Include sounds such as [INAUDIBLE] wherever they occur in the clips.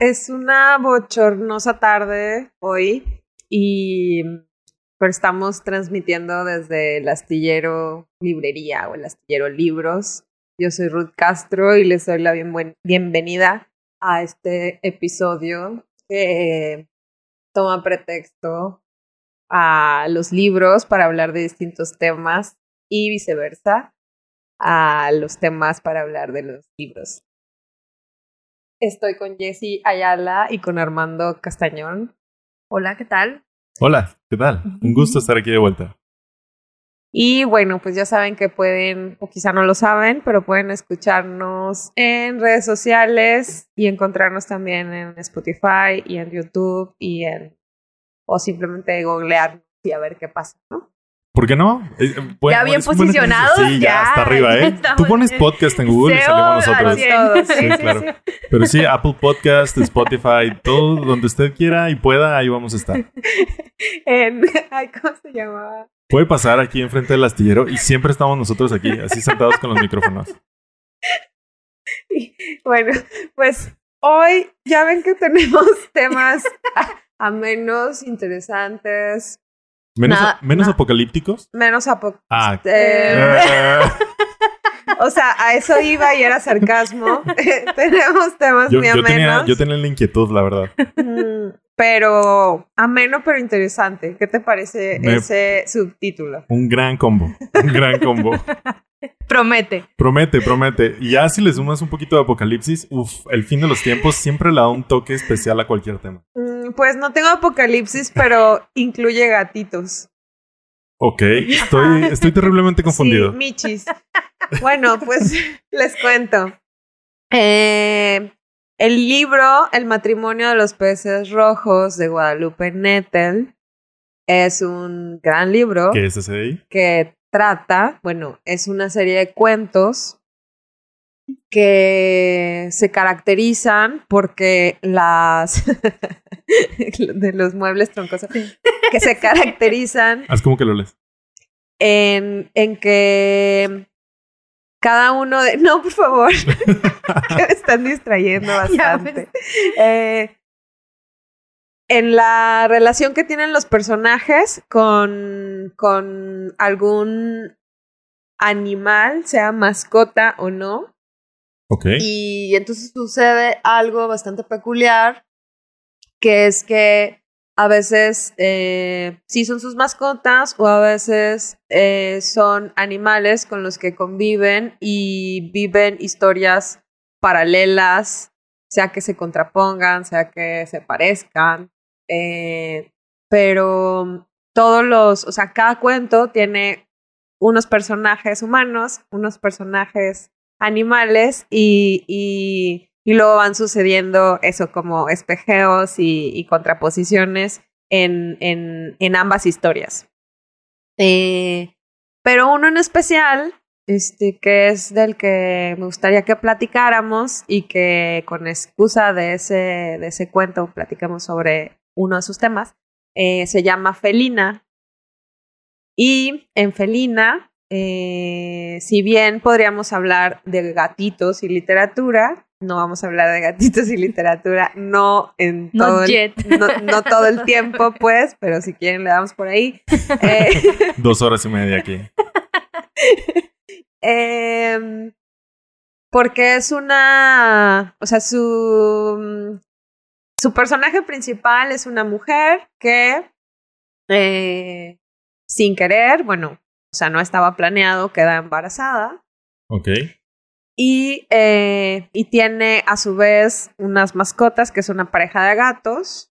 es una bochornosa tarde hoy y pero estamos transmitiendo desde el astillero librería o el astillero libros. Yo soy Ruth Castro y les doy la bienvenida a este episodio que toma pretexto a los libros para hablar de distintos temas y viceversa a los temas para hablar de los libros. Estoy con Jesse Ayala y con Armando Castañón. Hola, ¿qué tal? Hola, ¿qué tal? Un gusto estar aquí de vuelta. Y bueno, pues ya saben que pueden, o quizá no lo saben, pero pueden escucharnos en redes sociales y encontrarnos también en Spotify y en YouTube y en, o simplemente googlearnos y a ver qué pasa, ¿no? ¿Por qué no? Eh, ya bien posicionados. Sí, ya, hasta arriba, ¿eh? [LAUGHS] Tú pones podcast en Google y salimos nosotros. sí, claro. Pero sí, Apple Podcast, Spotify, todo donde usted quiera y pueda, ahí vamos a estar. [LAUGHS] En, ¿Cómo se llamaba? Puede pasar aquí enfrente del astillero y siempre estamos nosotros aquí, así sentados con los micrófonos. [LAUGHS] bueno, pues hoy ya ven que tenemos temas a menos interesantes, ¿Menos, apocalípticos? Menos apocalípticos. Ah. Eh, [LAUGHS] o sea, a eso iba y era sarcasmo. [LAUGHS] Tenemos temas muy amenos. Tenía, yo tenía la inquietud, la verdad. Pero ameno, pero interesante. ¿Qué te parece ese subtítulo? Un gran combo. Un gran combo. [LAUGHS] promete. Promete, promete. Y ya si le sumas un poquito de apocalipsis, uff, el fin de los tiempos siempre le da un toque especial a cualquier tema. Mm, pues no tengo apocalipsis, pero incluye gatitos. Ok, estoy, [LAUGHS] estoy terriblemente confundido. Sí, michis. Bueno, pues [LAUGHS] les cuento. Eh, el libro El matrimonio de los peces rojos de Guadalupe Nettel es un gran libro. ¿Qué es ese ahí? Que trata, bueno, es una serie de cuentos que se caracterizan porque las [LAUGHS] de los muebles troncosos que se caracterizan Haz como que lo lees. En, en que cada uno de no por favor que [LAUGHS] me están distrayendo [LAUGHS] bastante eh, en la relación que tienen los personajes con, con algún animal, sea mascota o no. Ok. Y entonces sucede algo bastante peculiar, que es que a veces eh, sí son sus mascotas o a veces eh, son animales con los que conviven y viven historias paralelas, sea que se contrapongan, sea que se parezcan. Eh, pero todos los, o sea, cada cuento tiene unos personajes humanos, unos personajes animales y, y, luego van sucediendo eso como espejeos y, contraposiciones en, en, en, ambas historias. Eh, pero uno en especial, este, que es del que me gustaría que platicáramos y que con excusa de ese, de ese cuento platicamos sobre uno de sus temas, eh, se llama Felina. Y en Felina, eh, si bien podríamos hablar de gatitos y literatura, no vamos a hablar de gatitos y literatura, no en todo, el, no, todo el tiempo, [LAUGHS] pues, pero si quieren le damos por ahí. Eh, [LAUGHS] Dos horas y media aquí. [LAUGHS] Em, porque es una, o sea, su, su personaje principal es una mujer que, eh, sin querer, bueno, o sea, no estaba planeado, queda embarazada. Ok. Y, eh, y tiene a su vez unas mascotas, que es una pareja de gatos.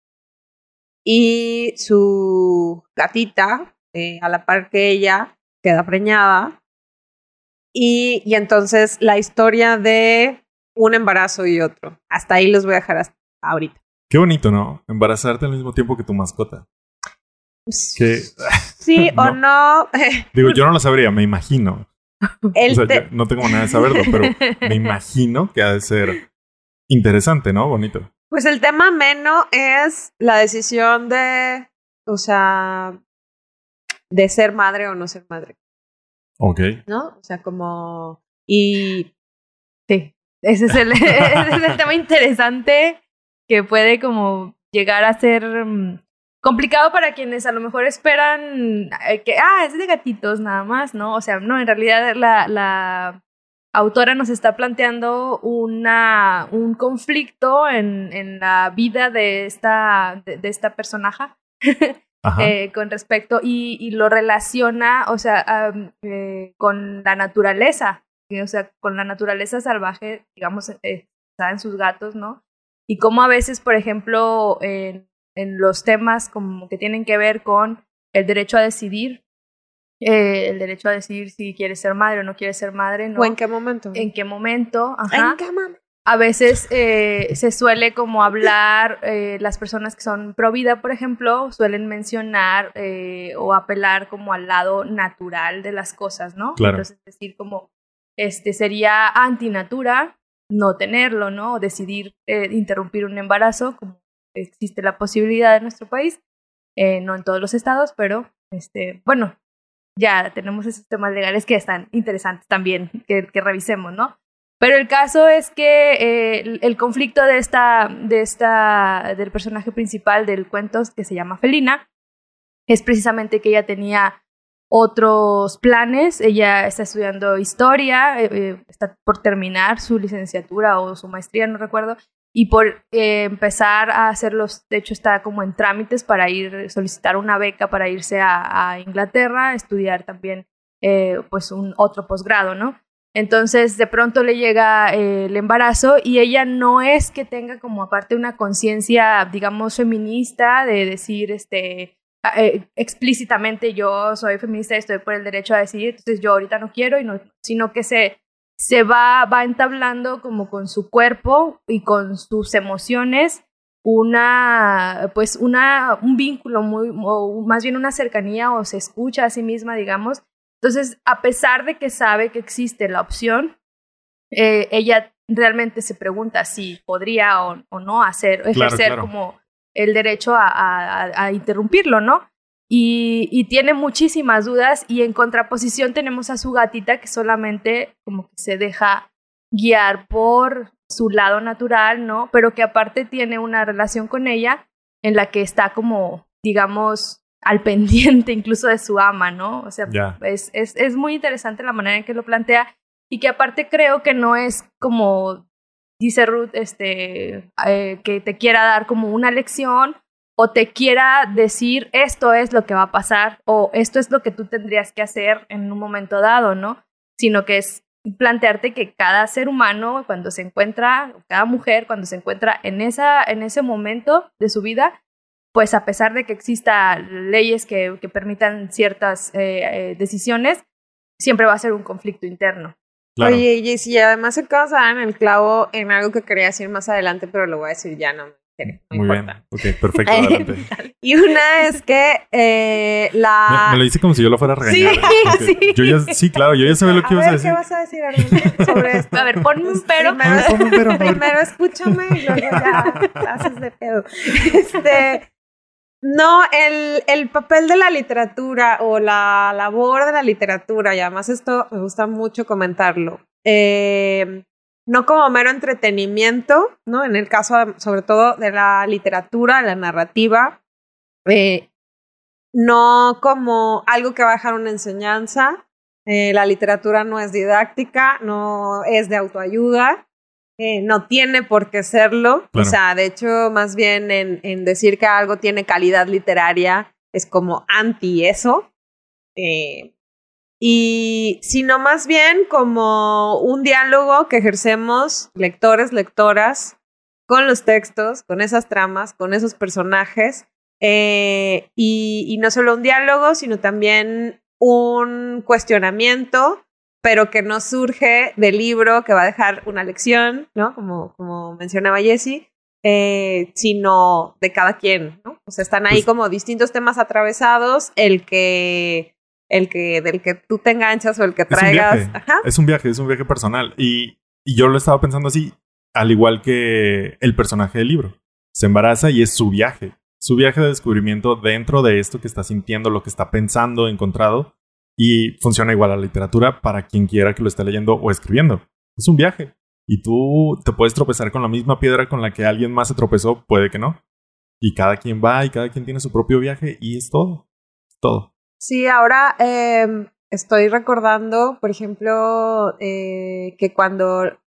Y su gatita, eh, a la par que ella, queda preñada. Y, y entonces la historia de un embarazo y otro. Hasta ahí los voy a dejar hasta ahorita. Qué bonito, ¿no? Embarazarte al mismo tiempo que tu mascota. Que... Sí o [LAUGHS] no. [LAUGHS] Digo, yo no lo sabría, me imagino. [LAUGHS] no tengo nada de saberlo, pero [LAUGHS] me imagino que ha de ser interesante, ¿no? Bonito. Pues el tema menos es la decisión de, o sea, de ser madre o no ser madre. Ok. ¿No? O sea, como... Y... Sí, ese es el, [LAUGHS] ese es el tema interesante que puede como llegar a ser mm, complicado para quienes a lo mejor esperan eh, que, ah, es de gatitos nada más, ¿no? O sea, no, en realidad la, la autora nos está planteando una, un conflicto en, en la vida de esta, de, esta personaje [LAUGHS] eh, con respecto y, y, lo relaciona, o sea, eh, con la naturaleza, o sea, con la naturaleza salvaje, digamos, está en sus gatos, ¿no? Y cómo a veces, por ejemplo, en, en los temas como que tienen que ver con el derecho a decidir, eh, el derecho a decidir si quiere ser madre o no quiere ser madre. ¿no? ¿O en qué momento? En qué momento, ajá. A veces eh, se suele como hablar, eh, las personas que son pro vida, por ejemplo, suelen mencionar o apelar como al lado natural de las cosas, ¿no? Claro. Entonces, decir como, este, sería antinatura no tenerlo, ¿no? O decidir interrumpir un embarazo, como existe la posibilidad en nuestro país, no en todos los estados, pero, este, bueno, ya tenemos esos temas legales que están interesantes también que, revisemos, ¿no? Pero el caso es que eh, el, conflicto de esta, de esta, del personaje principal del cuento, que se llama Felina, es precisamente que ella tenía otros planes. Ella está estudiando historia, eh, eh, está por terminar su licenciatura o su maestría, no recuerdo, y por eh, empezar a hacerlos, de hecho está como en trámites para ir, solicitar una beca para irse a, Inglaterra, estudiar también eh, pues un otro posgrado, ¿no? Entonces de pronto le llega eh, el embarazo y ella no es que tenga como aparte una conciencia, digamos, feminista de decir, este, explícitamente yo soy feminista y estoy por el derecho a decidir, entonces yo ahorita no quiero, y no, sino que se se va, va entablando como con su cuerpo y con sus emociones una, pues una, un vínculo muy, o más bien una cercanía o se escucha a sí misma, digamos. Entonces, a pesar de que sabe que existe la opción, eh, ella realmente se pregunta si podría o, no hacer, ejercer como el derecho a interrumpirlo, ¿no? Y, tiene muchísimas dudas y en contraposición tenemos a su gatita que solamente como que se deja guiar por su lado natural, ¿no? Pero que aparte tiene una relación con ella en la que está como, digamos, al pendiente incluso de su ama, ¿no? O sea, es, es, es, muy interesante la manera en que lo plantea y que aparte creo que no es como, dice Ruth, este, eh, que te quiera dar como una lección o te quiera decir esto es lo que va a pasar o esto es lo que tú tendrías que hacer en un momento dado, ¿no? Sino que es plantearte que cada ser humano cuando se encuentra, cada mujer cuando se encuentra en, esa, en ese momento de su vida, pues a pesar de que exista leyes que, que permitan ciertas eh, eh, decisiones, siempre va a ser un conflicto interno. Oye, y además se acaba en el clavo en algo que quería decir más adelante, pero lo voy a decir ya, no muy bien. Ok, perfecto, [LAUGHS] adelante. y una es que eh, la... Me, lo dice como si yo lo fuera a regañar. Sí, sí. Yo ya, sí, claro, yo ya sabía lo [LAUGHS] que ibas a decir. ¿Qué vas a decir sobre [LAUGHS] esto? A ver, ponme un pero. Primero, primero escúchame y luego ya haces de pedo. Este... No, el, el papel de la literatura o la labor de la literatura, y además esto me gusta mucho comentarlo. Eh, no como mero entretenimiento, ¿no? En el caso, sobre todo, de la literatura, la narrativa, eh, no como algo que va a dejar una enseñanza. Eh, la literatura no es didáctica, no es de autoayuda, eh, no tiene por qué serlo. O sea, de hecho, más bien en, en, decir que algo tiene calidad literaria es como anti eso. Eh, y sino más bien como un diálogo que ejercemos lectores, lectoras, con los textos, con esas tramas, con esos personajes, eh, y, no solo un diálogo, sino también un cuestionamiento, pero que no surge del libro que va a dejar una lección, ¿no? Como, como mencionaba Jessie, eh, sino de cada quien, ¿no? O sea, están ahí pues como distintos temas atravesados, el que el que, del que tú te enganchas o el que traigas. Es un viaje, Es, un viaje es un viaje personal. Y, y yo lo estaba pensando así, al igual que el personaje del libro. Se embaraza y es su viaje. Su viaje de descubrimiento dentro de esto que está sintiendo, lo que está pensando, encontrado. Y funciona igual a la literatura para quien quiera que lo esté leyendo o escribiendo. Es un viaje. Y tú te puedes tropezar con la misma piedra con la que alguien más se tropezó, puede que no. Y cada quien va y cada quien tiene su propio viaje y es todo. todo. Sí, ahora em, estoy recordando, por ejemplo, eh, que cuando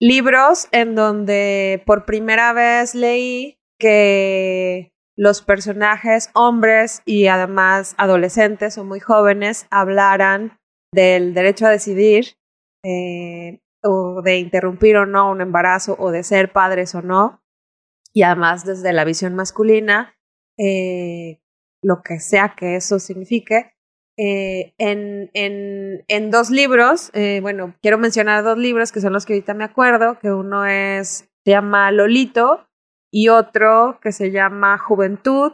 libros en donde por primera vez leí que los personajes hombres y además adolescentes o muy jóvenes hablaran del derecho a decidir eh, o de interrumpir o no un embarazo o de ser padres o no, y además desde la visión masculina, eh, lo que sea que eso signifique. Eh, en, en, en, dos libros, bueno, quiero mencionar dos libros que son los que ahorita me acuerdo, que uno es, se llama Lolito y otro que se llama Juventud.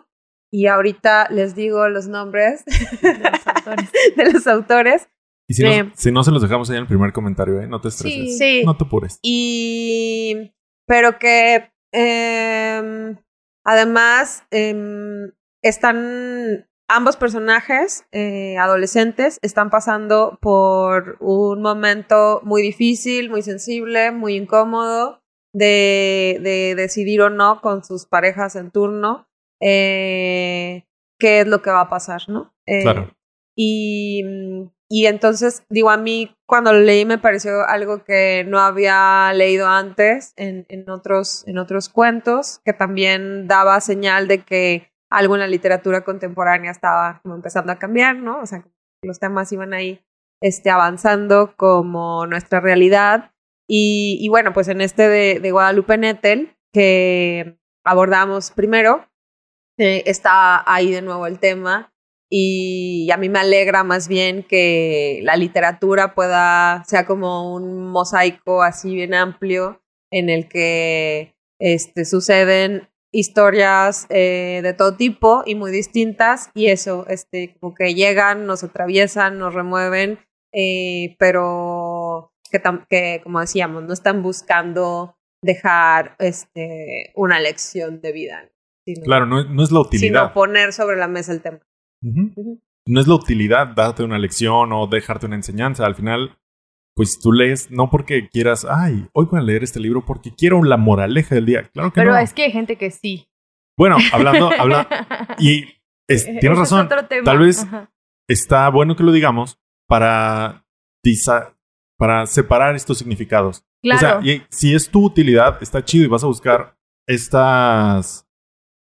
Y ahorita les digo los nombres [LAUGHS] de los autores. Y si, no, si, no, se los dejamos ahí en el primer comentario, ¿eh? No te estreses. Sí. No te apures. Y. Pero que. Em, además, em, están. Ambos personajes, eh, adolescentes, están pasando por un momento muy difícil, muy sensible, muy incómodo de, de decidir o no con sus parejas en turno eh, qué es lo que va a pasar, ¿no? Eh, claro. Y, y entonces, digo, a mí cuando lo leí me pareció algo que no había leído antes en, en, otros, en otros cuentos, que también daba señal de que algo en la literatura contemporánea estaba como empezando a cambiar, ¿no? O sea, los temas iban ahí este, avanzando como nuestra realidad y, bueno, pues en este de, Guadalupe Nettel, que abordamos primero, eh, está ahí de nuevo el tema. Y a mí me alegra más bien que la literatura pueda, sea como un mosaico así bien amplio en el que este, suceden historias eh, de todo tipo y muy distintas y eso, este, como que llegan, nos atraviesan, nos remueven, eh, pero que, como decíamos, no están buscando dejar este, una lección de vida. claro, no, no, es la utilidad. Sino poner sobre la mesa el tema. No es la utilidad darte una lección o dejarte una enseñanza. Al final, pues tú lees no porque quieras, ay, hoy voy a leer este libro porque quiero la moraleja del día. Claro que Pero no. es que hay gente que sí. Bueno, hablando, habla, [LAUGHS] y tienes razón. Tal vez está bueno que lo digamos para para separar estos significados. Claro. O sea, y si es tu utilidad, está chido y vas a buscar estas,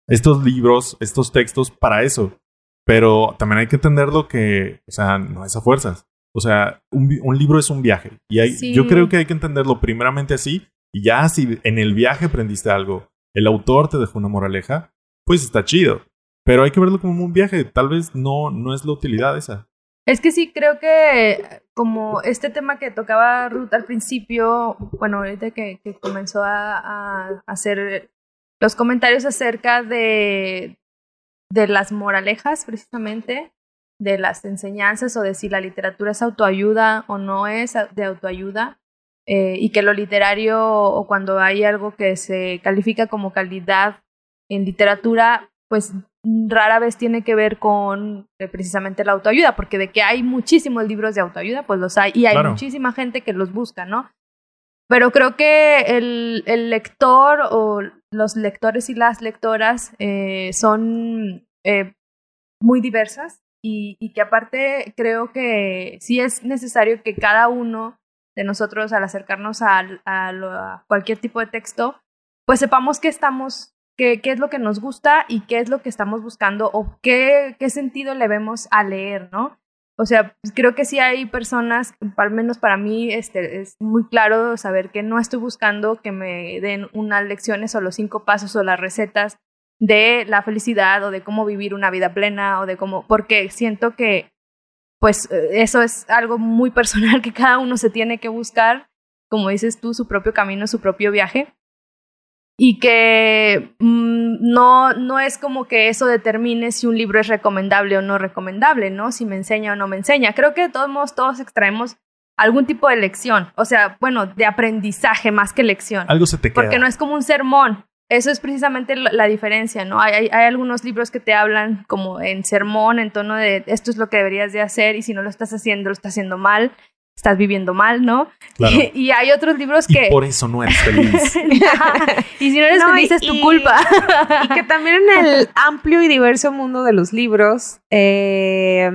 estos libros, estos textos para eso. Pero también hay que entenderlo que, o sea, no es a fuerzas. O sea, un, un libro es un viaje. Y hay, yo creo que hay que entenderlo primeramente así. Y ya si en el viaje aprendiste algo, el autor te dejó una moraleja, pues está chido. Pero hay que verlo como un viaje. Tal vez no, no es la utilidad esa. Es que sí, creo que como este tema que tocaba Ruth al principio, bueno, ahorita que, que comenzó a, hacer los comentarios acerca de, de las moralejas, precisamente, de las enseñanzas o de si la literatura es autoayuda o no es de autoayuda, eh, y que lo literario o cuando hay algo que se califica como calidad en literatura, pues rara vez tiene que ver con eh, precisamente la autoayuda, porque de que hay muchísimos libros de autoayuda, pues los hay, y hay muchísima gente que los busca, ¿no? Pero creo que el, el lector o los lectores y las lectoras eh, son eh, muy diversas y, que aparte creo que sí es necesario que cada uno de nosotros al acercarnos a, cualquier tipo de texto, pues sepamos que estamos qué, es lo que nos gusta y qué es lo que estamos buscando o qué, qué sentido le vemos a leer, ¿no? O sea, pues, creo que sí hay personas, al menos para mí este, es muy claro saber que no estoy buscando que me den unas lecciones o los cinco pasos o las recetas de la felicidad o de cómo vivir una vida plena o de cómo, porque siento que pues eso es algo muy personal que cada uno se tiene que buscar, como dices tú, su propio camino, su propio viaje y que mm, no, no es como que eso determine si un libro es recomendable o no recomendable, ¿no? Si me enseña o no me enseña. Creo que de todos modos todos extraemos algún tipo de lección, o sea, bueno, de aprendizaje más que lección. Algo se te queda. Porque no es como un sermón. Eso es precisamente la, diferencia, ¿no? Hay, hay, algunos libros que te hablan como en sermón, en tono de esto es lo que deberías de hacer y si no lo estás haciendo, lo estás haciendo mal. Estás viviendo mal, ¿no? Claro. Y, [LAUGHS] y hay otros libros Y que... por eso no eres feliz. [LAUGHS] y si no eres No, feliz es tu y- culpa. Y que también en el amplio y diverso mundo de los libros eh,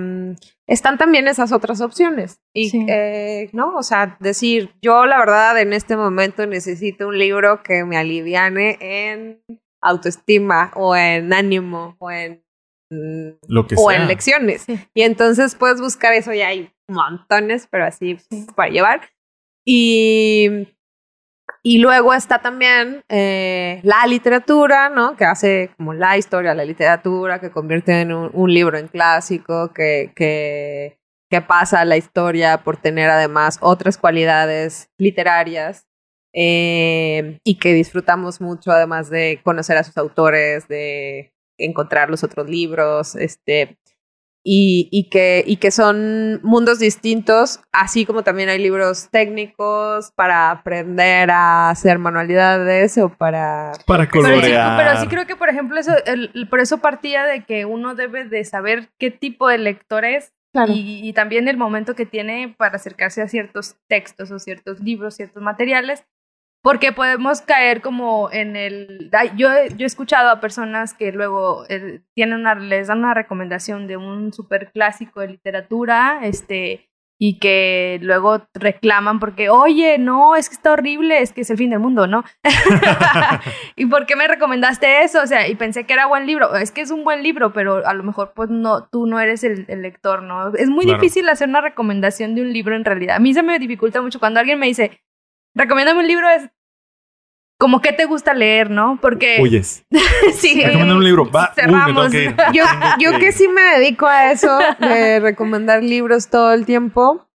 están también esas otras opciones. Y, Sí. eh, ¿no? O sea, decir, yo la verdad en este momento necesito un libro que me aliviane en autoestima o en ánimo o en... Lo que o sea. en lecciones. Sí. Y entonces puedes buscar eso y hay montones, pero así Sí. para llevar. Y, y luego está también eh, la literatura, ¿no? Que hace como la historia, la literatura, que convierte en un, un libro en clásico, que, que, que pasa la historia por tener además otras cualidades literarias. eh, y que disfrutamos mucho además de conocer a sus autores, de encontrar los otros libros, este, y, y, que, y que son mundos distintos, así como también hay libros técnicos para aprender a hacer manualidades o para... Para Pero sí, colorear. pero sí creo que, por ejemplo, eso, el- el- por eso partía de que uno debe de saber qué tipo de lector es y, y también el momento que tiene para acercarse a ciertos textos o ciertos libros, ciertos materiales, porque podemos caer como en el... Yo, he- yo he escuchado a personas que luego eh, tienen una, les dan una recomendación de un super clásico de literatura, este y que luego reclaman porque, oye, no, es que está horrible, es que es el fin del mundo, ¿no? [LAUGHS] ¿Y por qué me recomendaste eso? O sea, y pensé que era buen libro. Es que es un buen libro, pero a lo mejor pues no, tú no eres el, el lector, ¿no? Es muy Claro. difícil hacer una recomendación de un libro en realidad. A mí se me dificulta mucho cuando alguien me dice, recomiéndame un libro, es como que te gusta leer, ¿no? Porque Huyes. [LAUGHS] sí, Recomienda un libro. Va. Uy, me tengo Cerramos. que ir. [LAUGHS] Yo, yo que sí me dedico a eso, de recomendar libros todo el tiempo,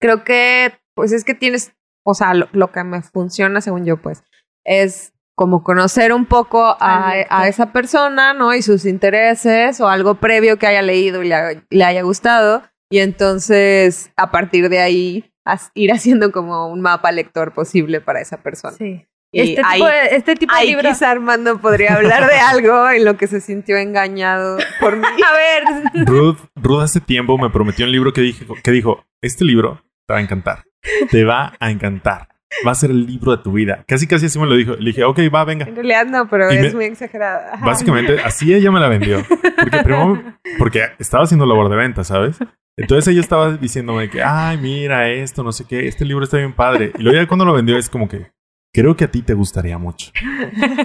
creo que, pues es que tienes, o sea, lo, lo que me funciona, según yo, pues, es como conocer un poco a, a esa persona, ¿no? Y sus intereses o algo previo que haya leído y le, ha- le haya gustado. Y entonces, a partir de ahí, ir haciendo como un mapa lector posible para esa persona. Sí. Y Este ahí- tipo de, este tipo de libro. quizá Armando podría hablar de algo en lo que se sintió engañado por mí. [LAUGHS] A ver, Ruth, Ruth hace tiempo me prometió un libro que, dije, que dijo, este libro te va a encantar. Te va a encantar. Va a ser el libro de tu vida. Casi, casi así me lo dijo. Le dije, ok, va, venga. En realidad no, pero Y es me- muy exagerada. Ajá. Básicamente, así ella me la vendió. Porque primero, porque estaba haciendo labor de venta, ¿sabes? Entonces ella estaba diciéndome que, ay, mira esto, no sé qué, este libro está bien padre. Y luego ya cuando lo vendió es como que, creo que a ti te gustaría mucho.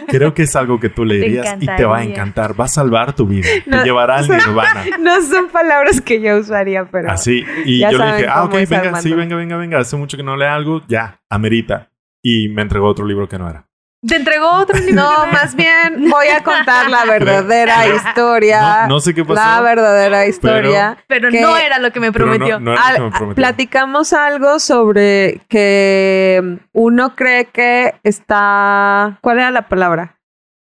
Creo que es algo que tú leerías [LAUGHS] y te va a encantar. Va a salvar tu vida. No. Te llevará al [LAUGHS] nirvana. No son palabras que yo usaría, pero. Así. Y yo le dije, ah, ok, venga, Armando. sí, venga, venga, venga. Hace mucho que no lea algo, ya, amerita. Y me entregó otro libro que no era. Te entregó otro libro. No, más bien voy a contar la [LAUGHS] verdadera historia. No, no sé qué pasó. la verdadera historia. Pero que- no era lo que me no- prometió. no era lo que me prometió. platicamos algo sobre que uno cree que está. ¿Cuál era la palabra?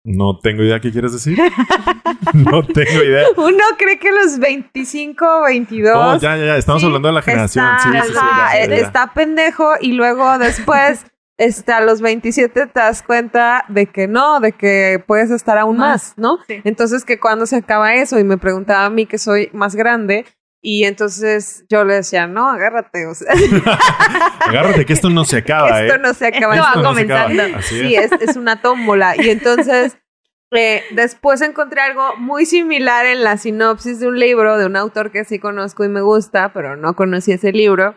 No tengo idea qué quieres decir. [LAUGHS] no tengo idea. [LAUGHS] Uno cree que los 25, 22. Oh, ya, ya, ya. Estamos Sí, hablando de la generación. Está, sí, sí, sí, ajá, ya, ya, ya. está pendejo y luego después, este, a los 27 te das cuenta de que no, de que puedes estar aún más, Más, ¿no? sí. Entonces, que cuando se acaba eso y me preguntaba a mí que soy más grande y entonces yo le decía, no, agárrate, o sea, [LAUGHS] Agárrate que esto no se acaba, esto ¿eh? no se acaba. Esto no acaba. comenzando. Sí, es. es, es una tómbola. Y entonces, eh, después encontré algo muy similar en la sinopsis de un libro de un autor que sí conozco y me gusta, pero no conocí ese libro.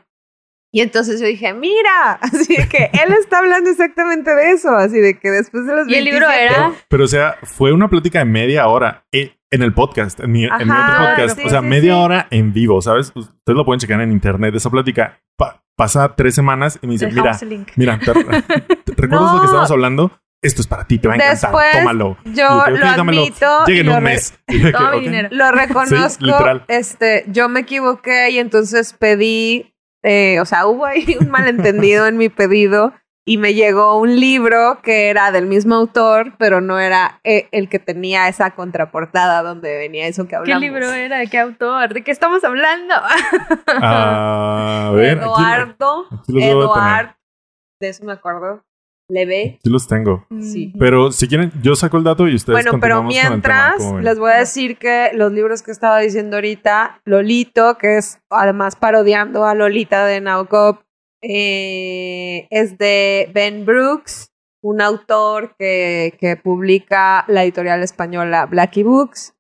Y entonces yo dije, mira, [LAUGHS] así de que él está hablando exactamente de eso, así de que después de los Y el libro 27 era- Pero, pero, o sea, fue una plática de media hora eh, en el podcast, en mi, en mi Ajá, otro podcast. sí, o sea, sí, media sí. hora en vivo, ¿sabes? Ustedes lo pueden checar en internet. Esa plática pa- pasa tres semanas y me dice, mira, mira, ¿te, [LAUGHS] te- ¿recuerdas lo No. que estamos hablando? Esto es para ti, te va a encantar, Después, tómalo. yo lo admito Llega y en lo un mes. [LAUGHS] Y yo, Toma ok. mi dinero. Lo reconozco. Sí, literal. Este, yo me equivoqué y entonces pedí, eh, o sea, hubo ahí [LAUGHS] un malentendido en mi pedido y me llegó un libro que era del mismo autor, pero no era eh, el que tenía esa contraportada donde venía eso que ¿Qué hablamos. libro era? ¿De qué autor? ¿De qué estamos hablando? [LAUGHS] A ver, [LAUGHS] Eduardo, aquí los debo de tener. Eduard, de eso me acuerdo. Leve. Sí los tengo. Sí. Pero si quieren, yo saco el dato y ustedes Bueno, pero tema, mientras les voy a decir que los libros que estaba diciendo ahorita, Lolito, que es además parodiando a Lolita de Nabokov, eh, es de Ben Brooks, un autor que, que publica la editorial española Blackie Books.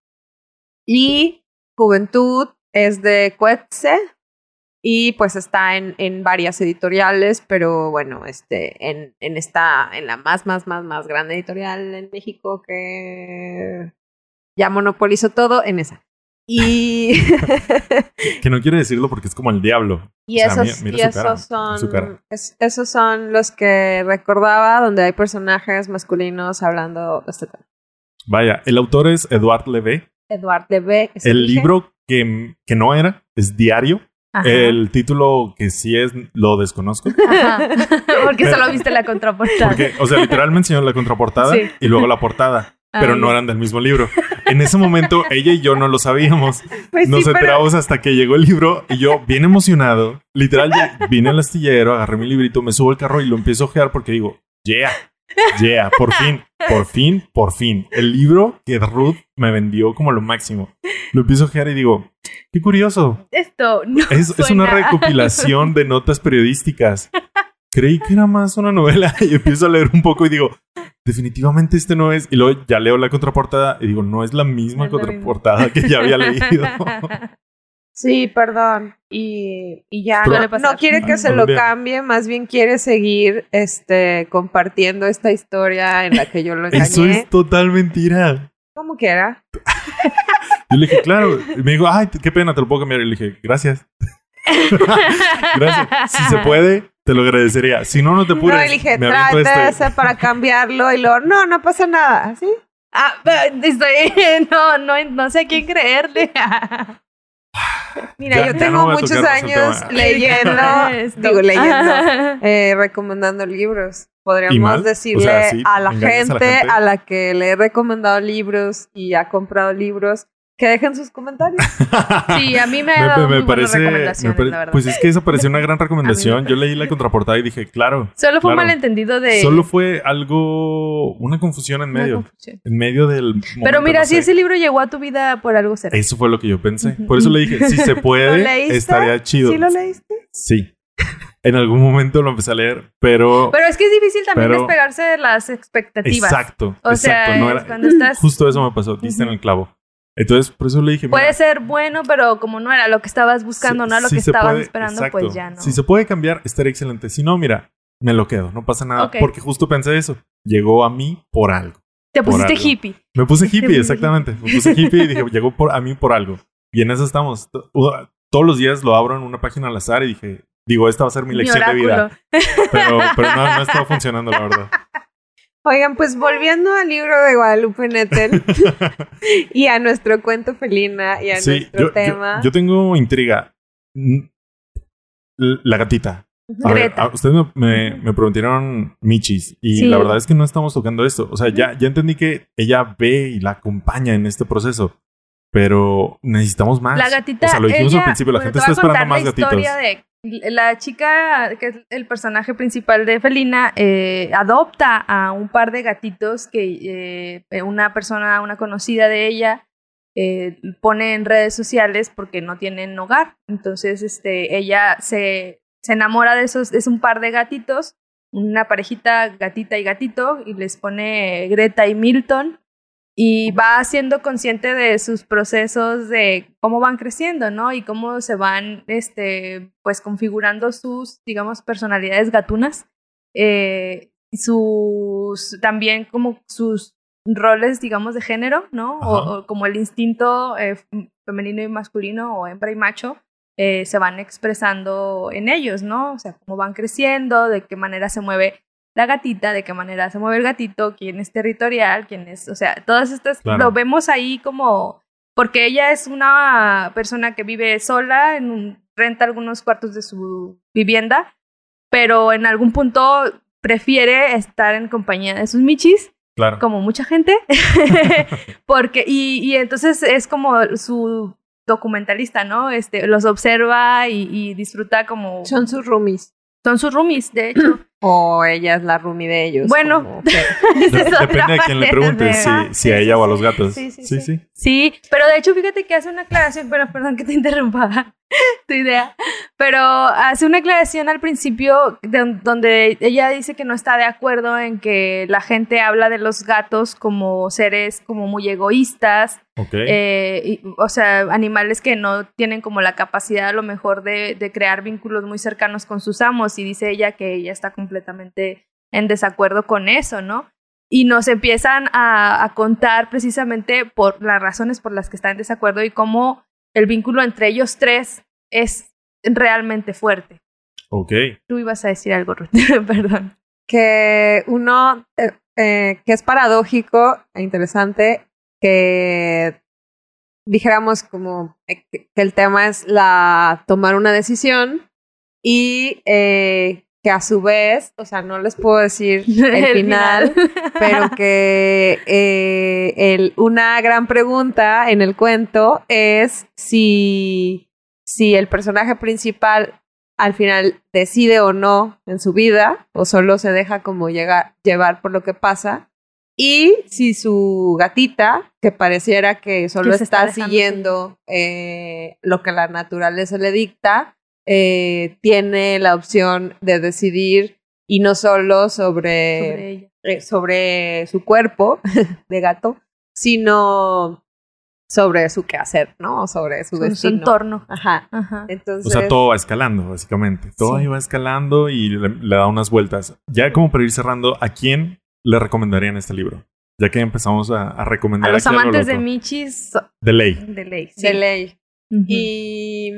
Y Juventud es de Coetze, y pues está en, en varias editoriales, pero bueno, este, en, en esta, en la más, más, más, más grande editorial en México que ya monopolizó todo, en esa. Y, [LAUGHS] Que no quiere decirlo porque es como el diablo. [LAUGHS] y O sea, esos, mira- y mira su cara, esos son, es- esos son los que recordaba, donde hay personajes masculinos hablando de este tema. Vaya, el autor es Eduard Levé. Eduard Leve. ¿es El dije? libro que, que no era es Diario. Ajá. El título que sí es lo desconozco. Ajá. [LAUGHS] Porque solo viste la contraportada. Porque, o sea, literal me enseñó la contraportada Sí. y luego la portada. Pero Ah, no ya. eran del mismo libro. En ese momento, ella y yo no lo sabíamos. Pues Nos sí, pero- enteramos hasta que llegó el libro y yo, bien emocionado, literal, vine al astillero, agarré mi librito, me subo al carro y lo empiezo a ojear porque digo, yeah, yeah, por [LAUGHS] fin, por fin, por fin. El libro que Ruth me vendió como lo máximo. Lo empiezo a ojear y digo, qué curioso. Esto no Es, es una suena- recopilación de notas periodísticas. Creí que era más una novela [LAUGHS] y empiezo a leer un poco y digo, definitivamente este no es. Y luego ya leo la contraportada y digo, no es la misma No es la misma. contraportada que ya había leído. [LAUGHS] Sí, perdón. Y, y ya no, no quiere que se lo cambie, más bien quiere seguir este compartiendo esta historia en la que yo lo engañé. [LAUGHS] Eso es total mentira. Como quiera. [LAUGHS] Yo le dije, claro. Y me dijo, ay, qué pena, te lo puedo cambiar. Y le dije, gracias. [LAUGHS] gracias. Si se puede, te lo agradecería. Si no, no te apures. no, y le dije, trate este. ese para cambiarlo. Y luego, no, no pasa nada. ¿Sí? Ah, pero estoy, no, no, no sé a quién creerle. Mira, Ya- yo tengo no muchos años leyendo, digo, leyendo, eh, recomendando libros. ¿Y Podríamos decirle O sea, sí, a, la a gente. a la que le he recomendado libros y ha comprado libros que dejen sus comentarios. [LAUGHS] Sí, a mí me ha Me- dado me muy buenas parece- me recomendaciones, pare- la verdad. Pues es que esa pareció una gran [LAUGHS] recomendación. Yo leí la contraportada y dije, claro. Solo fue un malentendido de... Solo fue algo, una confusión en medio. confusión. En medio del. Pero mira, no si sé. ese libro llegó a tu vida por algo será. Eso fue lo que yo pensé. Por eso le dije, si se [LAUGHS] ¿Lo puede, estaría chido. ¿Sí lo leíste? Sí. En algún momento lo empecé a leer, pero. Pero es que es difícil también Pero- despegarse de las expectativas. exacto. O exacto. sea, no era, cuando estás... Justo eso me pasó. Diste en el clavo. Entonces, por eso le dije. mira, Puede ser bueno, pero como no era lo que estabas buscando, si- no era lo si que estabas puede- esperando, exacto. pues ya no. Si se puede cambiar, estaría excelente. Si no, mira, me lo quedo. No pasa nada. Ok. Porque justo pensé eso. Llegó a mí por algo. Te por pusiste algo. hippie. Me puse hippie, [LAUGHS] exactamente. Me puse hippie y dije, llegó por, a mí por algo. Y en eso estamos. Todos los días lo abro en una página al azar y dije, digo, esta va a ser mi Mi lección de vida. Pero, pero no, no estaba funcionando, la verdad. [LAUGHS] Oigan, pues volviendo al libro de Guadalupe Nettel [LAUGHS] y a nuestro cuento felina y a Sí, nuestro yo, tema. yo tengo intriga. La gatita. A ver, a- ustedes me, me- me prometieron Michis y Sí. la verdad es que no estamos tocando esto. O sea, ya, ya entendí que ella ve y la acompaña en este proceso, pero necesitamos más. La gatita. O sea, lo dijimos ella- al principio, la bueno, gente te está esperando más contar la gatitos. historia de la chica, que es el personaje principal de Felina, eh, adopta a un par de gatitos que eh, una persona, una conocida de ella, eh, pone en redes sociales porque no tienen hogar. Entonces, este, ella se, se enamora de esos, es un par de gatitos, una parejita gatita y gatito, y les pone Greta y Milton. Y va siendo consciente de sus procesos de cómo van creciendo, ¿no? Y cómo se van, este, pues configurando sus, digamos, personalidades gatunas. Eh, sus, también como sus roles, digamos, de género, ¿no? O como el instinto eh, femenino y masculino o hembra y macho eh, se van expresando en ellos, ¿no? O sea, cómo van creciendo, de qué manera se mueve la gatita, de qué manera se mueve el gatito, quién es territorial, quién es, o sea, todas estas Claro. lo vemos ahí como porque ella es una persona que vive sola, en un, renta algunos cuartos de su vivienda, pero en algún punto prefiere estar en compañía de sus michis Claro. como mucha gente, [LAUGHS] porque, y, y entonces es como su documentalista, ¿no? Este, los observa y, y disfruta como... Son sus roomies. Son sus roomies, de hecho. O ella es la roomie de ellos. Bueno, como [LAUGHS] otra Depende de quién le pregunte, de- si, si sí, a sí, ella o a sí. los gatos. Sí, sí, sí. sí. Sí, pero de hecho, fíjate que hace una aclaración, pero perdón que te interrumpa [LAUGHS] tu idea, pero hace una aclaración al principio de- donde ella dice que no está de acuerdo en que la gente habla de los gatos como seres como muy egoístas, Ok. eh, y- o sea, animales que no tienen como la capacidad a lo mejor de, de crear vínculos muy cercanos con sus amos y dice ella que ella está completamente en desacuerdo con eso, ¿no? Y nos empiezan a, a contar precisamente por las razones por las que está en desacuerdo y cómo el vínculo entre ellos tres es realmente fuerte. ok. Tú ibas a decir algo, Ruth, [LAUGHS] perdón. que uno, eh, eh, que es paradójico e interesante que dijéramos como eh, que que el tema es la tomar una decisión y eh, que a su vez, o sea, no les puedo decir [LAUGHS] el, final, [LAUGHS] pero que eh, el, una gran pregunta en el cuento es si, si el personaje principal al final decide o no en su vida o solo se deja como llegar, llevar por lo que pasa y si su gatita, que pareciera que solo Que está siguiendo eh, lo que la naturaleza le dicta, eh, tiene la opción de decidir y no solo sobre, sobre eh, sobre su cuerpo [LAUGHS] de gato, sino sobre su quehacer, ¿no? Sobre su Sobre su destino. entorno. Ajá. Ajá. Entonces, O sea, todo va escalando, básicamente. Todo Sí. ahí va escalando y le, le da unas vueltas. Ya como para ir cerrando, ¿a quién le recomendarían este libro? Ya que empezamos a, a recomendar A los aquí a lo amantes de. Michis, De ley. de ley. sí. de ley. Ujú. Y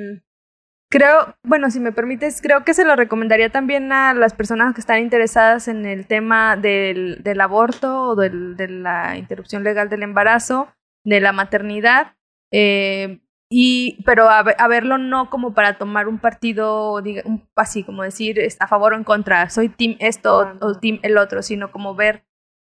Creo, bueno, si me permites, creo que se lo recomendaría también a las personas que están interesadas en el tema del, del aborto o del- de la interrupción legal del embarazo, de la maternidad, eh, y, pero a, ve- a verlo no como para tomar un partido, diga, un- así como decir a favor o en contra, soy team esto Ah, o team el otro, sino como ver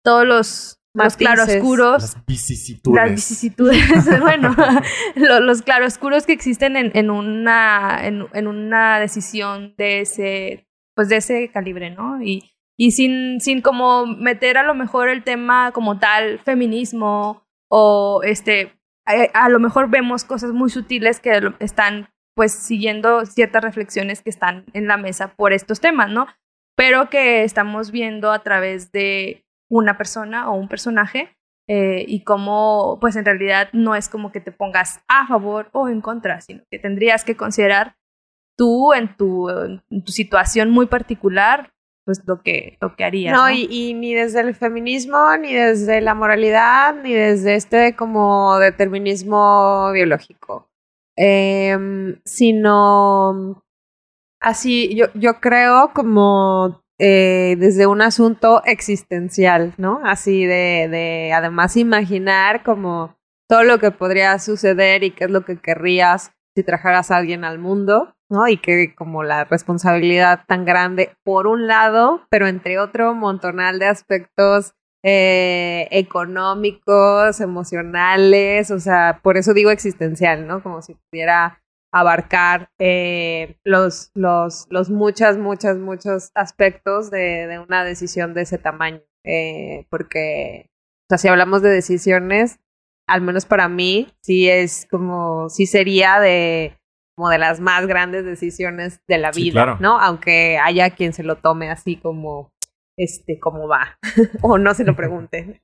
todos los, Matices. claroscuros Las vicisitudes. las vicisitudes, [LAUGHS] bueno, [LAUGHS] lo- los claroscuros que existen en, en una en, en una decisión de ese pues de ese calibre, ¿no? Y, y sin, sin como meter a lo mejor el tema como tal, feminismo, o este, a, a lo mejor vemos cosas muy sutiles que están pues siguiendo ciertas reflexiones que están en la mesa por estos temas, ¿no? Pero que estamos viendo a través de una persona o un personaje eh, y cómo, pues en realidad no es como que te pongas a favor o en contra, sino que tendrías que considerar tú en tu, en tu situación muy particular, pues lo que, lo que harías. no, ¿no? y, y ni desde el feminismo, ni desde la moralidad, ni desde este como determinismo biológico. Em, sino así, yo, yo creo como eh, desde un asunto existencial, ¿no? Así de, de además imaginar como todo lo que podría suceder y qué es lo que querrías si trajeras a alguien al mundo, ¿no? Y que como la responsabilidad tan grande, por un lado, pero entre otro montonal de aspectos eh, económicos, emocionales, o sea, por eso digo existencial, ¿no? Como si pudiera abarcar eh, los, los, los muchas, muchas, muchos aspectos de, de una decisión de ese tamaño. Eh, porque, o sea, si hablamos de decisiones, al menos para mí, sí es como, sí sería de como de las más grandes decisiones de la Sí, vida, claro. ¿no? Aunque haya quien se lo tome así como, este, como va, [LAUGHS] o no se lo pregunte.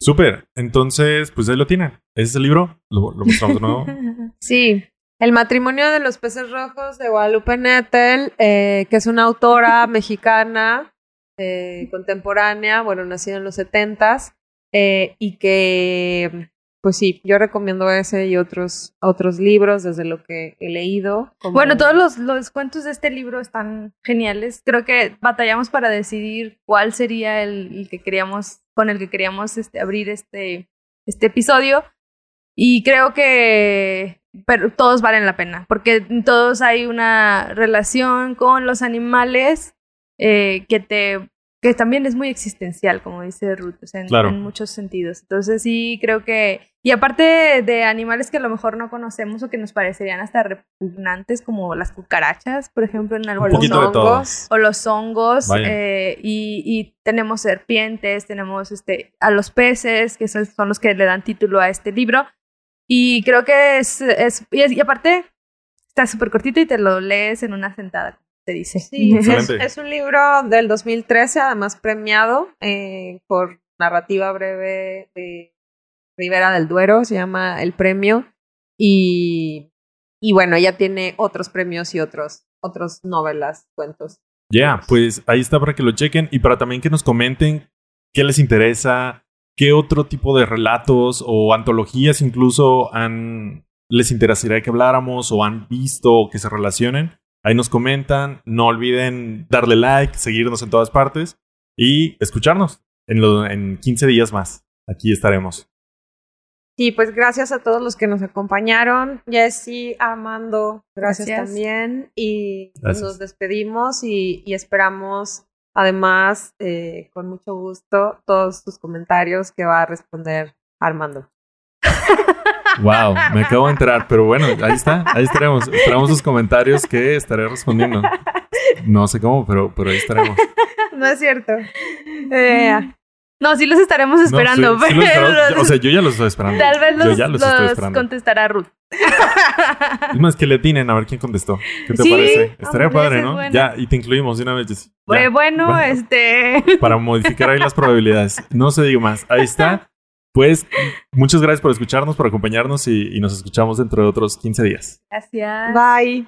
Súper. Entonces, pues ahí lo tienen. Ese es el libro. Lo, lo mostramos de nuevo. [LAUGHS] Sí, El matrimonio de los peces rojos de Guadalupe Nettel, eh, que es una autora [LAUGHS] mexicana eh, contemporánea, bueno, nacida en los setentas, eh, y que, pues sí, yo recomiendo ese y otros, otros libros desde lo que he leído. como- Bueno, todos los, los cuentos de este libro están geniales. Creo que batallamos para decidir cuál sería el, el que queríamos, con el que queríamos este, abrir este, este episodio. Y creo que pero todos valen la pena, porque todos hay una relación con los animales eh, que te que también es muy existencial, como dice Ruth, o sea, en, Claro. en muchos sentidos. Entonces sí, creo que... Y aparte de animales que a lo mejor no conocemos o que nos parecerían hasta repugnantes, como las cucarachas, por ejemplo, en todo. hongos. o los hongos eh, y, y tenemos serpientes, tenemos este a los peces, que son, son los que le dan título a este libro. Y creo que es, es, y, es- y aparte está súper cortito y te lo lees en una sentada, como se dice. Sí, es, un libro del 2013, además premiado eh, por narrativa breve de Rivera del Duero, se llama El Premio. Y, y bueno, ella tiene otros premios y otros, otros novelas, cuentos. Ya, pues ahí está para que lo chequen y para también que nos comenten qué les interesa, qué otro tipo de relatos o antologías incluso han, les interesaría que habláramos o han visto o que se relacionen. Ahí nos comentan. No olviden darle like, seguirnos en todas partes y escucharnos en, lo- en 15 días más. Aquí estaremos. Sí, pues gracias a todos los que nos acompañaron. Jessy, Armando, gracias, Gracias. también. Y Gracias. nos despedimos y, y esperamos, además, eh, con mucho gusto, todos tus comentarios que va a responder Armando. Wow, me acabo de enterar, pero bueno, ahí está, ahí estaremos. Esperamos sus comentarios que estaré respondiendo. No sé cómo, pero, pero ahí estaremos. [LAUGHS] No es cierto. Eh, No, sí los estaremos No, esperando, sí, sí los pero o sea, yo ya los estoy esperando. tal vez Yo los, ya los estoy los esperando. contestará Ruth. Es más, que le tienen a ver quién contestó. ¿Qué te Sí, parece? Estaría hombre, padre, ¿no? buena. Ya, y te incluimos de una vez. Jessy. Ya, Pues bueno, bueno. este... Para modificar ahí las probabilidades. No se diga más. Ahí está. Pues muchas gracias por escucharnos, por acompañarnos y, y nos escuchamos dentro de otros 15 días. Gracias. bye.